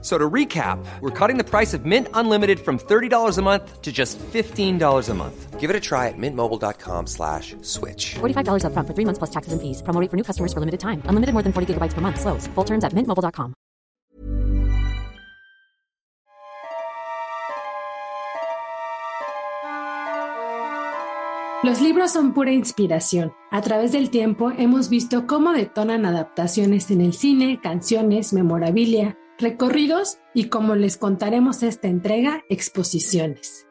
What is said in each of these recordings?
So to recap, we're cutting the price of Mint Unlimited from $30 a month to just $15 a month. Give it a try at mintmobile.com slash switch. $45 up front for three months plus taxes and fees. Promo rate for new customers for limited time. Unlimited more than 40 gigabytes per month. Slows. Full terms at mintmobile.com. Los libros son pura inspiración. A través del tiempo hemos visto cómo detonan adaptaciones en el cine, canciones, memorabilia, recorridos y, como les contaremos esta entrega, exposiciones.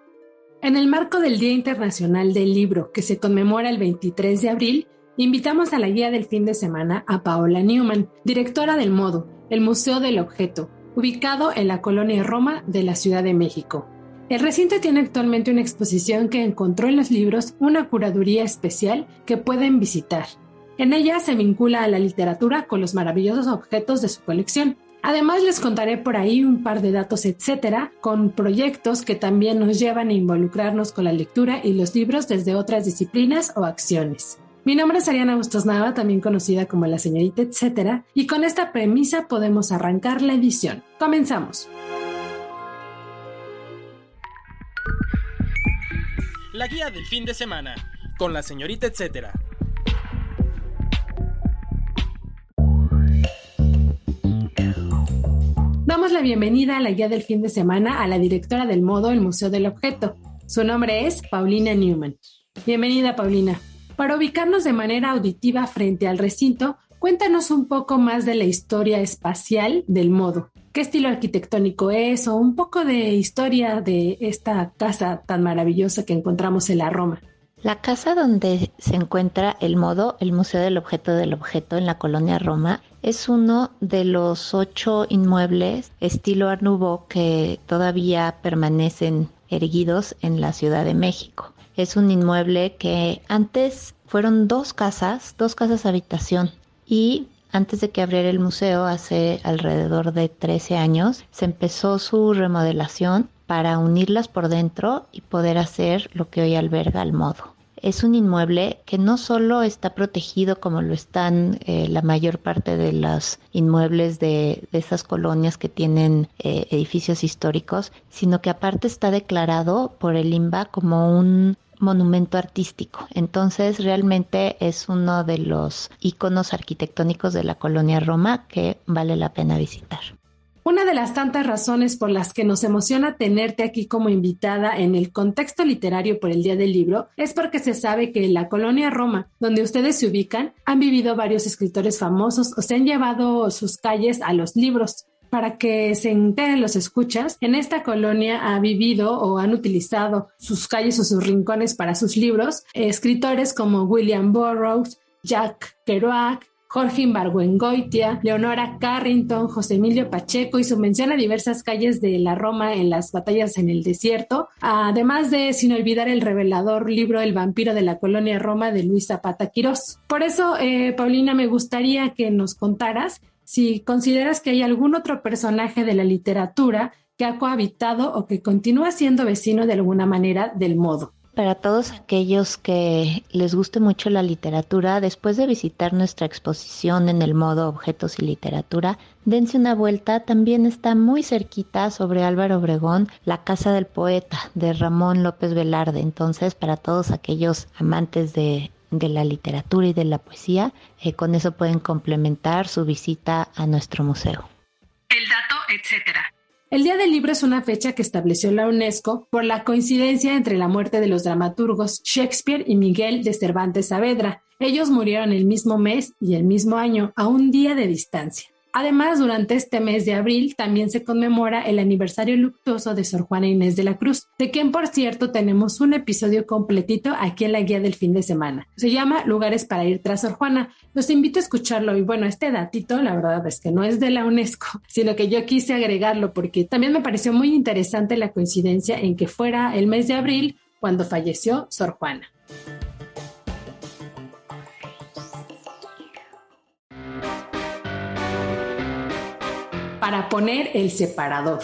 En el marco del Día Internacional del Libro, que se conmemora el 23 de abril, invitamos a la guía del fin de semana a Paola Newman, directora del Modo, el Museo del Objeto, ubicado en la colonia Roma de la Ciudad de México. El recinto tiene actualmente una exposición que encontró en los libros una curaduría especial que pueden visitar. En ella se vincula a la literatura con los maravillosos objetos de su colección. Además les contaré por ahí un par de datos, etcétera, con proyectos que también nos llevan a involucrarnos con la lectura y los libros desde otras disciplinas o acciones. Mi nombre es Ariana Bustos Nava, también conocida como la señorita etcétera, y con esta premisa podemos arrancar la edición. Comenzamos. La guía del fin de semana, con la señorita etcétera. La bienvenida a la guía del fin de semana a la directora del modo El Museo del Objeto. Su nombre es Paulina Newman. Bienvenida, Paulina. Para ubicarnos de manera auditiva frente al recinto, cuéntanos un poco más de la historia espacial del modo. ¿Qué estilo arquitectónico es o un poco de historia de esta casa tan maravillosa que encontramos en la Roma? La casa donde se encuentra el modo, el Museo del Objeto del Objeto en la colonia Roma, es uno de los ocho inmuebles estilo Art que todavía permanecen erguidos en la Ciudad de México. Es un inmueble que antes fueron dos casas, dos casas habitación y antes de que abriera el museo, hace alrededor de 13 años, se empezó su remodelación para unirlas por dentro y poder hacer lo que hoy alberga el modo. Es un inmueble que no solo está protegido como lo están eh, la mayor parte de los inmuebles de, esas colonias que tienen eh, edificios históricos, sino que aparte está declarado por el INBA como un monumento artístico. Entonces realmente es uno de los iconos arquitectónicos de la colonia Roma que vale la pena visitar. Una de las tantas razones por las que nos emociona tenerte aquí como invitada en el contexto literario por el Día del Libro es porque se sabe que en la colonia Roma, donde ustedes se ubican, han vivido varios escritores famosos o se han llevado sus calles a los libros. Para que se enteren los escuchas, en esta colonia ha vivido o han utilizado sus calles o sus rincones para sus libros escritores como William Burroughs, Jack Kerouac, Jorge Imbargüengoitia, Leonora Carrington, José Emilio Pacheco y su mención a diversas calles de la Roma en las batallas en el desierto, además de, sin olvidar, el revelador libro El vampiro de la colonia Roma de Luis Zapata Quirós. Por eso, eh, Paulina, me gustaría que nos contaras si consideras que hay algún otro personaje de la literatura que ha cohabitado o que continúa siendo vecino de alguna manera del modo. Para todos aquellos que les guste mucho la literatura, después de visitar nuestra exposición en el modo Objetos y Literatura, dense una vuelta. También está muy cerquita sobre Álvaro Obregón, La Casa del Poeta de Ramón López Velarde. Entonces, para todos aquellos amantes de, la literatura y de la poesía, eh, con eso pueden complementar su visita a nuestro museo. El dato, etcétera. El Día del Libro es una fecha que estableció la UNESCO por la coincidencia entre la muerte de los dramaturgos Shakespeare y Miguel de Cervantes Saavedra. Ellos murieron el mismo mes y el mismo año, a un día de distancia. Además, durante este mes de abril también se conmemora el aniversario luctuoso de Sor Juana Inés de la Cruz, de quien por cierto tenemos un episodio completito aquí en la guía del fin de semana. Se llama Lugares para ir tras Sor Juana. Los invito a escucharlo y bueno, este datito la verdad es que no es de la UNESCO, sino que yo quise agregarlo porque también me pareció muy interesante la coincidencia en que fuera el mes de abril cuando falleció Sor Juana. Para poner el separador.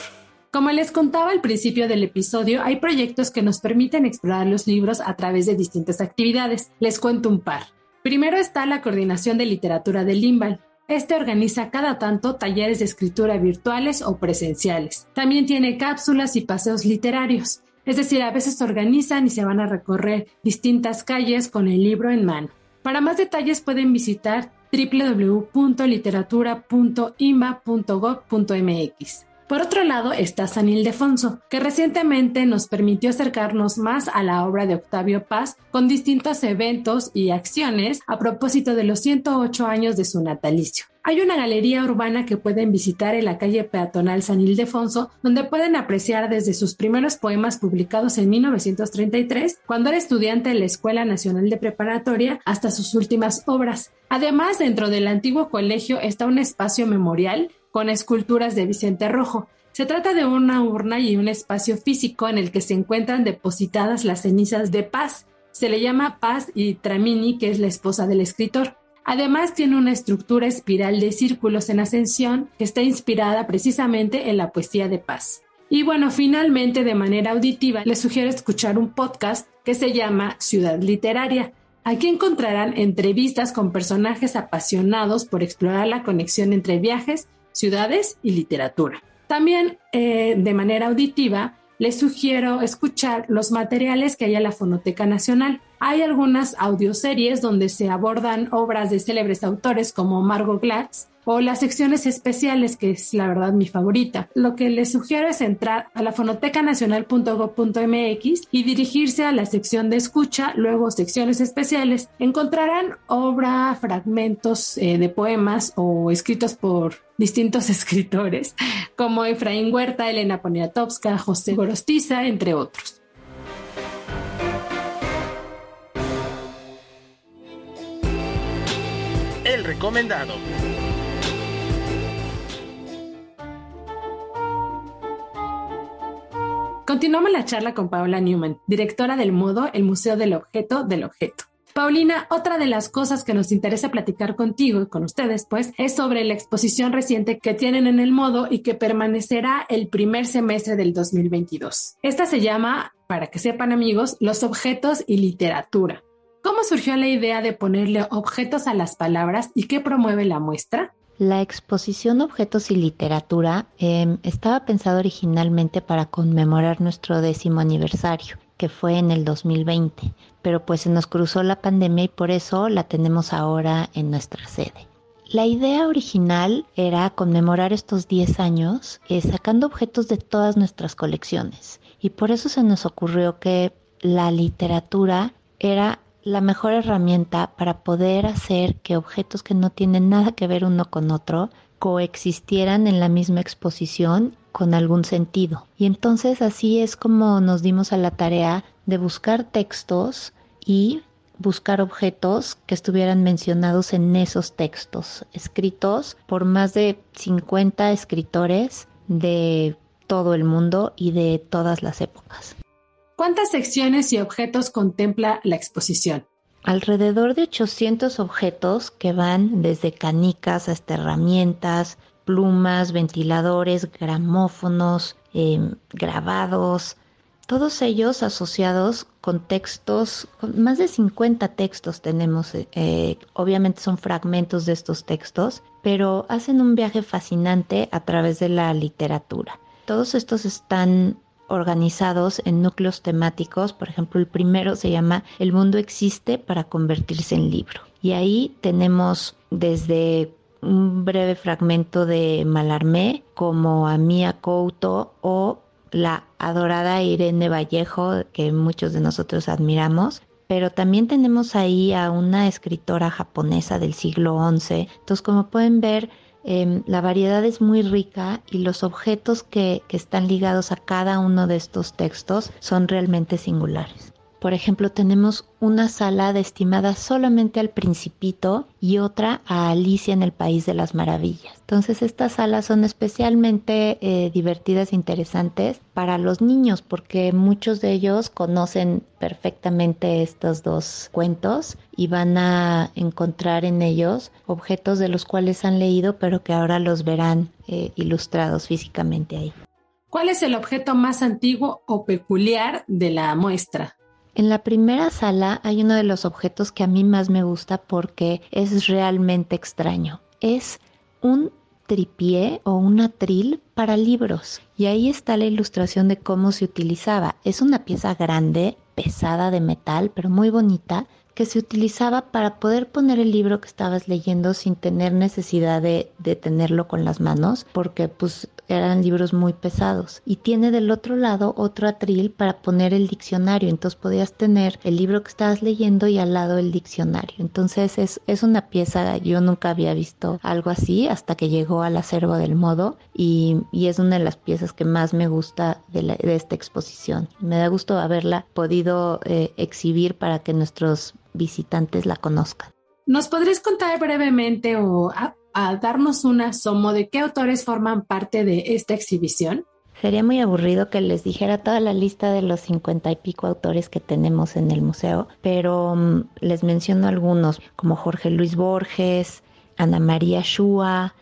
Como les contaba al principio del episodio, hay proyectos que nos permiten explorar los libros a través de distintas actividades. Les cuento un par. Primero está la coordinación de literatura del Limbal. Este organiza cada tanto talleres de escritura virtuales o presenciales. También tiene cápsulas y paseos literarios. Es decir, a veces organizan y se van a recorrer distintas calles con el libro en mano. Para más detalles pueden visitar www.literatura.imba.gov.mx. Por otro lado está San Ildefonso, que recientemente nos permitió acercarnos más a la obra de Octavio Paz con distintos eventos y acciones a propósito de los 108 años de su natalicio. Hay una galería urbana que pueden visitar en la calle peatonal San Ildefonso, donde pueden apreciar desde sus primeros poemas publicados en 1933, cuando era estudiante en la Escuela Nacional de Preparatoria, hasta sus últimas obras. Además, dentro del antiguo colegio está un espacio memorial con esculturas de Vicente Rojo. Se trata de una urna y un espacio físico en el que se encuentran depositadas las cenizas de Paz. Se le llama Paz y Tramini, que es la esposa del escritor. Además tiene una estructura espiral de círculos en ascensión que está inspirada precisamente en la poesía de Paz. Y bueno, finalmente de manera auditiva les sugiero escuchar un podcast que se llama Ciudad Literaria. Aquí encontrarán entrevistas con personajes apasionados por explorar la conexión entre viajes, ciudades y literatura. También eh, de manera auditiva les sugiero escuchar los materiales que hay en la Fonoteca Nacional. Hay algunas audioseries donde se abordan obras de célebres autores como Margot Glatz o las secciones especiales, que es la verdad mi favorita. Lo que les sugiero es entrar a la fonotecanacional.gov.mx y dirigirse a la sección de escucha, luego secciones especiales. Encontrarán obra, fragmentos eh, de poemas o escritos por distintos escritores como Efraín Huerta, Elena Poniatowska, José Gorostiza, entre otros. Recomendado. Continuamos la charla con Paola Newman, directora del Modo, el Museo del Objeto del Objeto. Paulina, otra de las cosas que nos interesa platicar contigo y con ustedes, pues, es sobre la exposición reciente que tienen en el modo y que permanecerá el primer semestre del 2022. Esta se llama, para que sepan amigos, Los objetos y literatura. ¿Cómo surgió la idea de ponerle objetos a las palabras y qué promueve la muestra? La exposición Objetos y Literatura eh, estaba pensada originalmente para conmemorar nuestro décimo aniversario, que fue en el 2020, pero pues se nos cruzó la pandemia y por eso la tenemos ahora en nuestra sede. La idea original era conmemorar estos 10 años eh, sacando objetos de todas nuestras colecciones y por eso se nos ocurrió que la literatura era la mejor herramienta para poder hacer que objetos que no tienen nada que ver uno con otro coexistieran en la misma exposición con algún sentido. Y entonces así es como nos dimos a la tarea de buscar textos y buscar objetos que estuvieran mencionados en esos textos, escritos por más de 50 escritores de todo el mundo y de todas las épocas. ¿Cuántas secciones y objetos contempla la exposición? Alrededor de 800 objetos que van desde canicas hasta herramientas, plumas, ventiladores, gramófonos, em, grabados, todos ellos asociados con textos, más de 50 textos tenemos, eh, eh, obviamente son fragmentos de estos textos, pero hacen un viaje fascinante a través de la literatura. Todos estos están organizados en núcleos temáticos. Por ejemplo, el primero se llama El mundo existe para convertirse en libro. Y ahí tenemos desde un breve fragmento de Malarmé como a Mia Couto o la adorada Irene Vallejo que muchos de nosotros admiramos. Pero también tenemos ahí a una escritora japonesa del siglo XI. Entonces, como pueden ver, Em, la variedad es muy rica y los objetos que, que están ligados a cada uno de estos textos son realmente singulares. Por ejemplo, tenemos una sala destinada solamente al principito y otra a Alicia en el País de las Maravillas. Entonces estas salas son especialmente eh, divertidas e interesantes para los niños porque muchos de ellos conocen perfectamente estos dos cuentos y van a encontrar en ellos objetos de los cuales han leído pero que ahora los verán eh, ilustrados físicamente ahí. ¿Cuál es el objeto más antiguo o peculiar de la muestra? En la primera sala hay uno de los objetos que a mí más me gusta porque es realmente extraño. Es un tripié o un atril para libros. Y ahí está la ilustración de cómo se utilizaba. Es una pieza grande, pesada de metal, pero muy bonita, que se utilizaba para poder poner el libro que estabas leyendo sin tener necesidad de, de tenerlo con las manos, porque pues eran libros muy pesados. Y tiene del otro lado otro atril para poner el diccionario. Entonces podías tener el libro que estabas leyendo y al lado el diccionario. Entonces es, es una pieza, yo nunca había visto algo así hasta que llegó al acervo del modo y, y es una de las piezas que más me gusta de, la, de esta exposición. Me da gusto haberla podido eh, exhibir para que nuestros visitantes la conozcan. ¿Nos podrías contar brevemente o a darnos un asomo de qué autores forman parte de esta exhibición? Sería muy aburrido que les dijera toda la lista de los cincuenta y pico autores que tenemos en el museo, pero um, les menciono algunos como Jorge Luis Borges, Ana María Shua,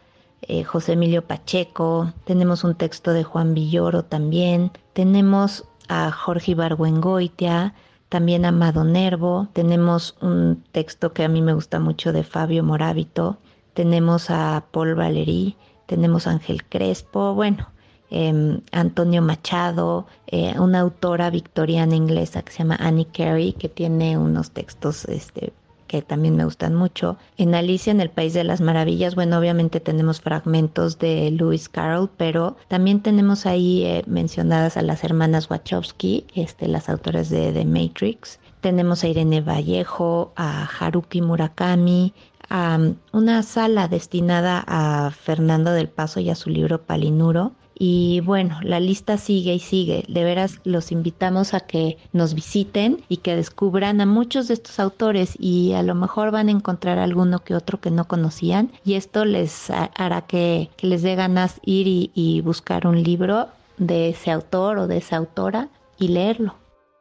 eh, José Emilio Pacheco, tenemos un texto de Juan Villoro también, tenemos a Jorge Ibargüengoitia, también a Amado Nervo, tenemos un texto que a mí me gusta mucho de Fabio Morábito, tenemos a Paul Valéry, tenemos a Ángel Crespo, bueno, eh, Antonio Machado, eh, una autora victoriana inglesa que se llama Annie Carey, que tiene unos textos este, que también me gustan mucho. En Alicia en el País de las Maravillas, bueno, obviamente tenemos fragmentos de Lewis Carroll, pero también tenemos ahí eh, mencionadas a las hermanas Wachowski, este, las autoras de The Matrix. Tenemos a Irene Vallejo, a Haruki Murakami, a una sala destinada a Fernando del Paso y a su libro Palinuro. Y bueno, la lista sigue y sigue. De veras los invitamos a que nos visiten y que descubran a muchos de estos autores y a lo mejor van a encontrar alguno que otro que no conocían y esto les hará que, les dé ganas ir y, y buscar un libro de ese autor o de esa autora y leerlo.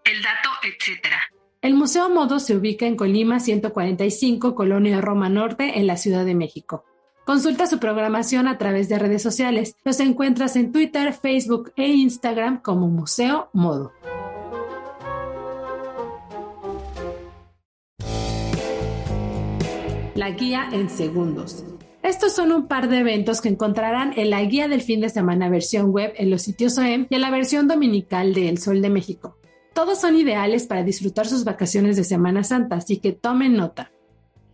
El dato, etcétera. El Museo Modo se ubica en Colima 145, Colonia Roma Norte, en la Ciudad de México. Consulta su programación a través de redes sociales. Los encuentras en Twitter, Facebook e Instagram como Museo Modo. La guía en segundos. Estos son un par de eventos que encontrarán en la guía del fin de semana versión web en los sitios OEM y en la versión dominical de El Sol de México. Todos son ideales para disfrutar sus vacaciones de Semana Santa, así que tomen nota.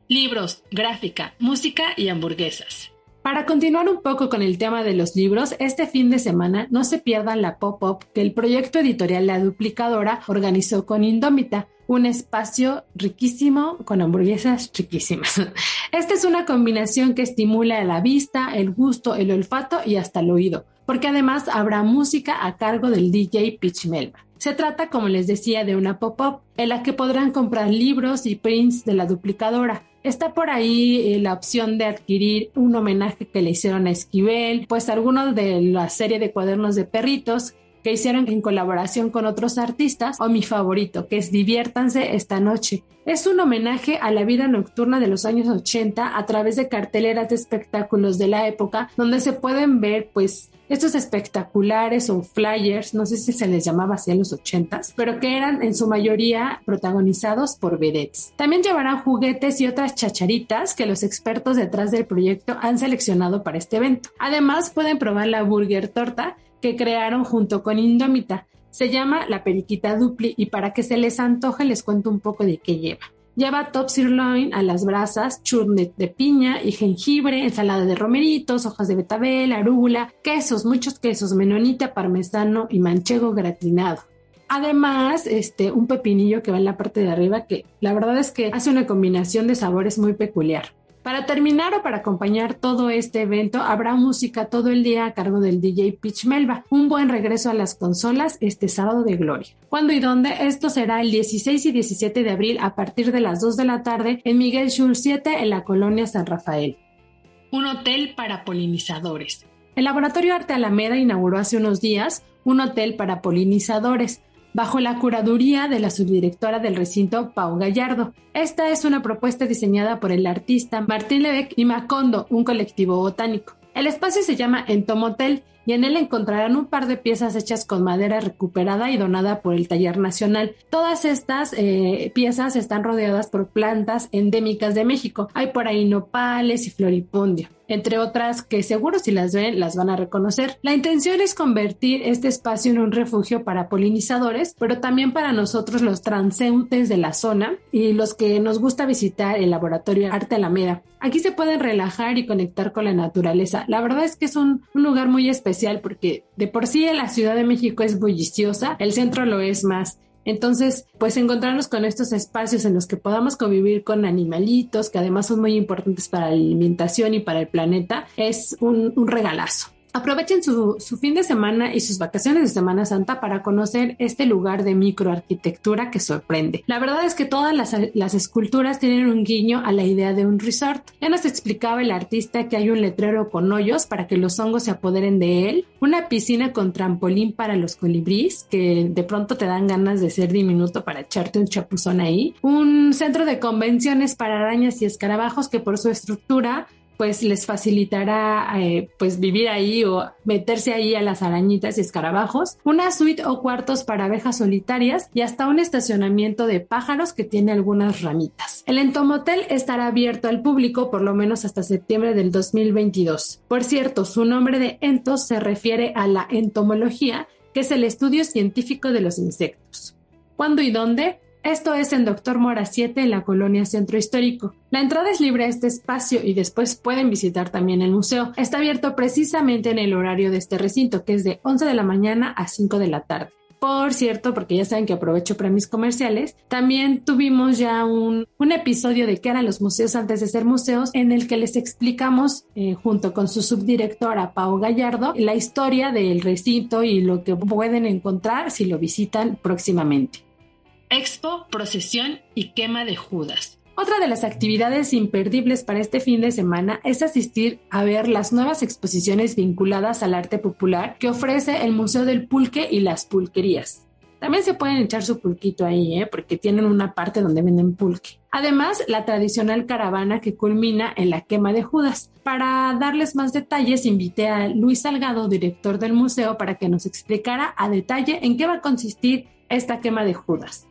Libros, gráfica, música y hamburguesas. Para continuar un poco con el tema de los libros, este fin de semana no se pierdan la pop-up que el proyecto editorial La Duplicadora organizó con Indómita, un espacio riquísimo con hamburguesas riquísimas. Esta es una combinación que estimula la vista, el gusto, el olfato y hasta el oído, porque además habrá música a cargo del DJ Pitch Melba. Se trata, como les decía, de una pop-up en la que podrán comprar libros y prints de la duplicadora. Está por ahí eh, la opción de adquirir un homenaje que le hicieron a Esquivel, pues algunos de la serie de cuadernos de perritos que hicieron en colaboración con otros artistas, o mi favorito, que es Diviértanse esta noche. Es un homenaje a la vida nocturna de los años 80 a través de carteleras de espectáculos de la época, donde se pueden ver pues estos espectaculares o flyers, no sé si se les llamaba así en los 80s, pero que eran en su mayoría protagonizados por vedettes. También llevarán juguetes y otras chacharitas que los expertos detrás del proyecto han seleccionado para este evento. Además, pueden probar la burger torta que crearon junto con Indómita. Se llama La Periquita Dupli y para que se les antoje les cuento un poco de qué lleva. Lleva top sirloin a las brasas, churnet de piña y jengibre, ensalada de romeritos, hojas de betabel, arúgula, quesos, muchos quesos, menonita, parmesano y manchego gratinado. Además, este, un pepinillo que va en la parte de arriba que la verdad es que hace una combinación de sabores muy peculiar. Para terminar o para acompañar todo este evento, habrá música todo el día a cargo del DJ Pitch Melba. Un buen regreso a las consolas este sábado de gloria. ¿Cuándo y dónde? Esto será el 16 y 17 de abril a partir de las 2 de la tarde en Miguel Schul 7 en la colonia San Rafael. Un hotel para polinizadores. El Laboratorio Arte Alameda inauguró hace unos días un hotel para polinizadores bajo la curaduría de la subdirectora del recinto Pau Gallardo. Esta es una propuesta diseñada por el artista Martín Lebec y Macondo, un colectivo botánico. El espacio se llama Entomotel y en él encontrarán un par de piezas hechas con madera recuperada y donada por el Taller Nacional. Todas estas eh, piezas están rodeadas por plantas endémicas de México. Hay por ahí nopales y floripondio entre otras que seguro si las ven las van a reconocer. La intención es convertir este espacio en un refugio para polinizadores, pero también para nosotros los transeúntes de la zona y los que nos gusta visitar el laboratorio Arte Alameda. Aquí se pueden relajar y conectar con la naturaleza. La verdad es que es un, un lugar muy especial porque de por sí la Ciudad de México es bulliciosa, el centro lo es más. Entonces, pues encontrarnos con estos espacios en los que podamos convivir con animalitos, que además son muy importantes para la alimentación y para el planeta, es un, un regalazo. Aprovechen su, fin de semana y sus vacaciones de Semana Santa para conocer este lugar de microarquitectura que sorprende. La verdad es que todas las, las, esculturas tienen un guiño a la idea de un resort. Ya nos explicaba el artista que hay un letrero con hoyos para que los hongos se apoderen de él, una piscina con trampolín para los colibríes que de pronto te dan ganas de ser diminuto para echarte un chapuzón ahí, un centro de convenciones para arañas y escarabajos que por su estructura pues les facilitará eh, pues vivir ahí o meterse ahí a las arañitas y escarabajos, una suite o cuartos para abejas solitarias y hasta un estacionamiento de pájaros que tiene algunas ramitas. El entomotel estará abierto al público por lo menos hasta septiembre del 2022. Por cierto, su nombre de entos se refiere a la entomología, que es el estudio científico de los insectos. ¿Cuándo y dónde? Esto es en Doctor Mora 7 en la colonia Centro Histórico. La entrada es libre a este espacio y después pueden visitar también el museo. Está abierto precisamente en el horario de este recinto, que es de 11 de la mañana a 5 de la tarde. Por cierto, porque ya saben que aprovecho para mis comerciales, también tuvimos ya un, episodio de qué eran los museos antes de ser museos, en el que les explicamos, eh, junto con su subdirectora Pau Gallardo, la historia del recinto y lo que pueden encontrar si lo visitan próximamente. Expo, procesión y quema de Judas. Otra de las actividades imperdibles para este fin de semana es asistir a ver las nuevas exposiciones vinculadas al arte popular que ofrece el Museo del Pulque y las Pulquerías. También se pueden echar su pulquito ahí, ¿eh? porque tienen una parte donde venden pulque. Además, la tradicional caravana que culmina en la quema de Judas. Para darles más detalles, invité a Luis Salgado, director del museo, para que nos explicara a detalle en qué va a consistir esta quema de Judas.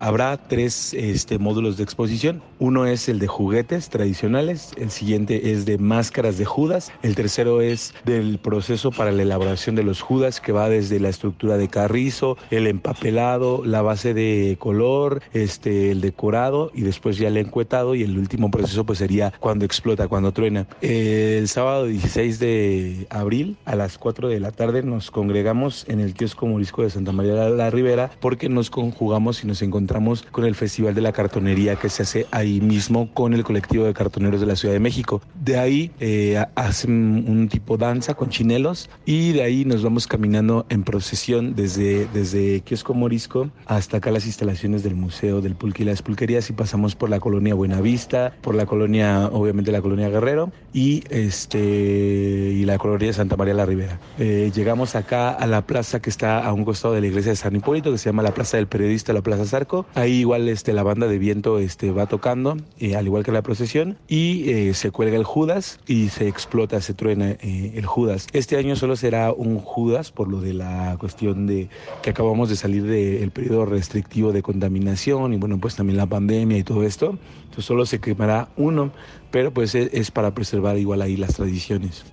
Habrá tres este, módulos de exposición. Uno es el de juguetes tradicionales, el siguiente es de máscaras de Judas, el tercero es del proceso para la elaboración de los Judas que va desde la estructura de carrizo, el empapelado, la base de color, este, el decorado y después ya el encuetado y el último proceso pues sería cuando explota, cuando truena. El sábado 16 de abril a las 4 de la tarde nos congregamos en el kiosco Morisco de Santa María de la Ribera porque nos conjugamos y nos encontramos encontramos con el Festival de la Cartonería que se hace ahí mismo con el colectivo de cartoneros de la Ciudad de México. De ahí eh, hacen un tipo danza con chinelos y de ahí nos vamos caminando en procesión desde, desde Kiosco Morisco hasta acá las instalaciones del Museo del Pulque y las Pulquerías y pasamos por la colonia Buenavista, por la colonia, obviamente la colonia Guerrero y, este, y la colonia Santa María la Ribera. Eh, llegamos acá a la plaza que está a un costado de la iglesia de San Hipólito que se llama la Plaza del Periodista, la Plaza Zarco Ahí igual este, la banda de viento este, va tocando, eh, al igual que la procesión, y eh, se cuelga el Judas y se explota, se truena eh, el Judas. Este año solo será un Judas por lo de la cuestión de que acabamos de salir del periodo restrictivo de contaminación y bueno, pues también la pandemia y todo esto. Entonces solo se quemará uno, pero pues es para preservar igual ahí las tradiciones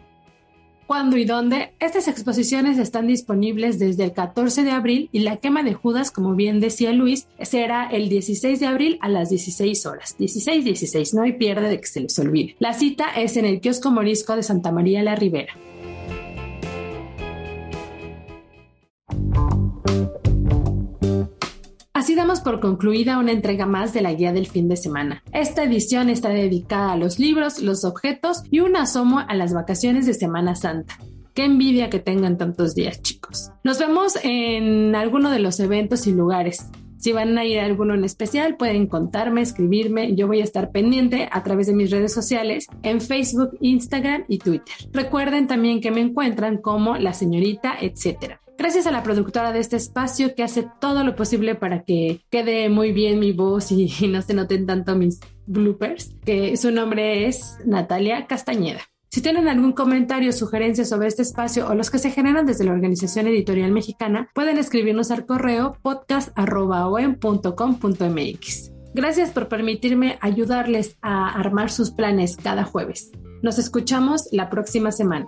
cuándo y dónde. Estas exposiciones están disponibles desde el 14 de abril y la quema de Judas, como bien decía Luis, será el 16 de abril a las 16 horas. 16-16, no hay pierde de que se les olvide. La cita es en el kiosco morisco de Santa María la Ribera. Así damos por concluida una entrega más de la guía del fin de semana. Esta edición está dedicada a los libros, los objetos y un asomo a las vacaciones de Semana Santa. Qué envidia que tengan tantos días, chicos. Nos vemos en alguno de los eventos y lugares. Si van a ir a alguno en especial, pueden contarme, escribirme. Yo voy a estar pendiente a través de mis redes sociales en Facebook, Instagram y Twitter. Recuerden también que me encuentran como la señorita, etcétera. Gracias a la productora de este espacio que hace todo lo posible para que quede muy bien mi voz y, y no se noten tanto mis bloopers, que su nombre es Natalia Castañeda. Si tienen algún comentario o sugerencia sobre este espacio o los que se generan desde la Organización Editorial Mexicana, pueden escribirnos al correo podcast.com.mx. Gracias por permitirme ayudarles a armar sus planes cada jueves. Nos escuchamos la próxima semana.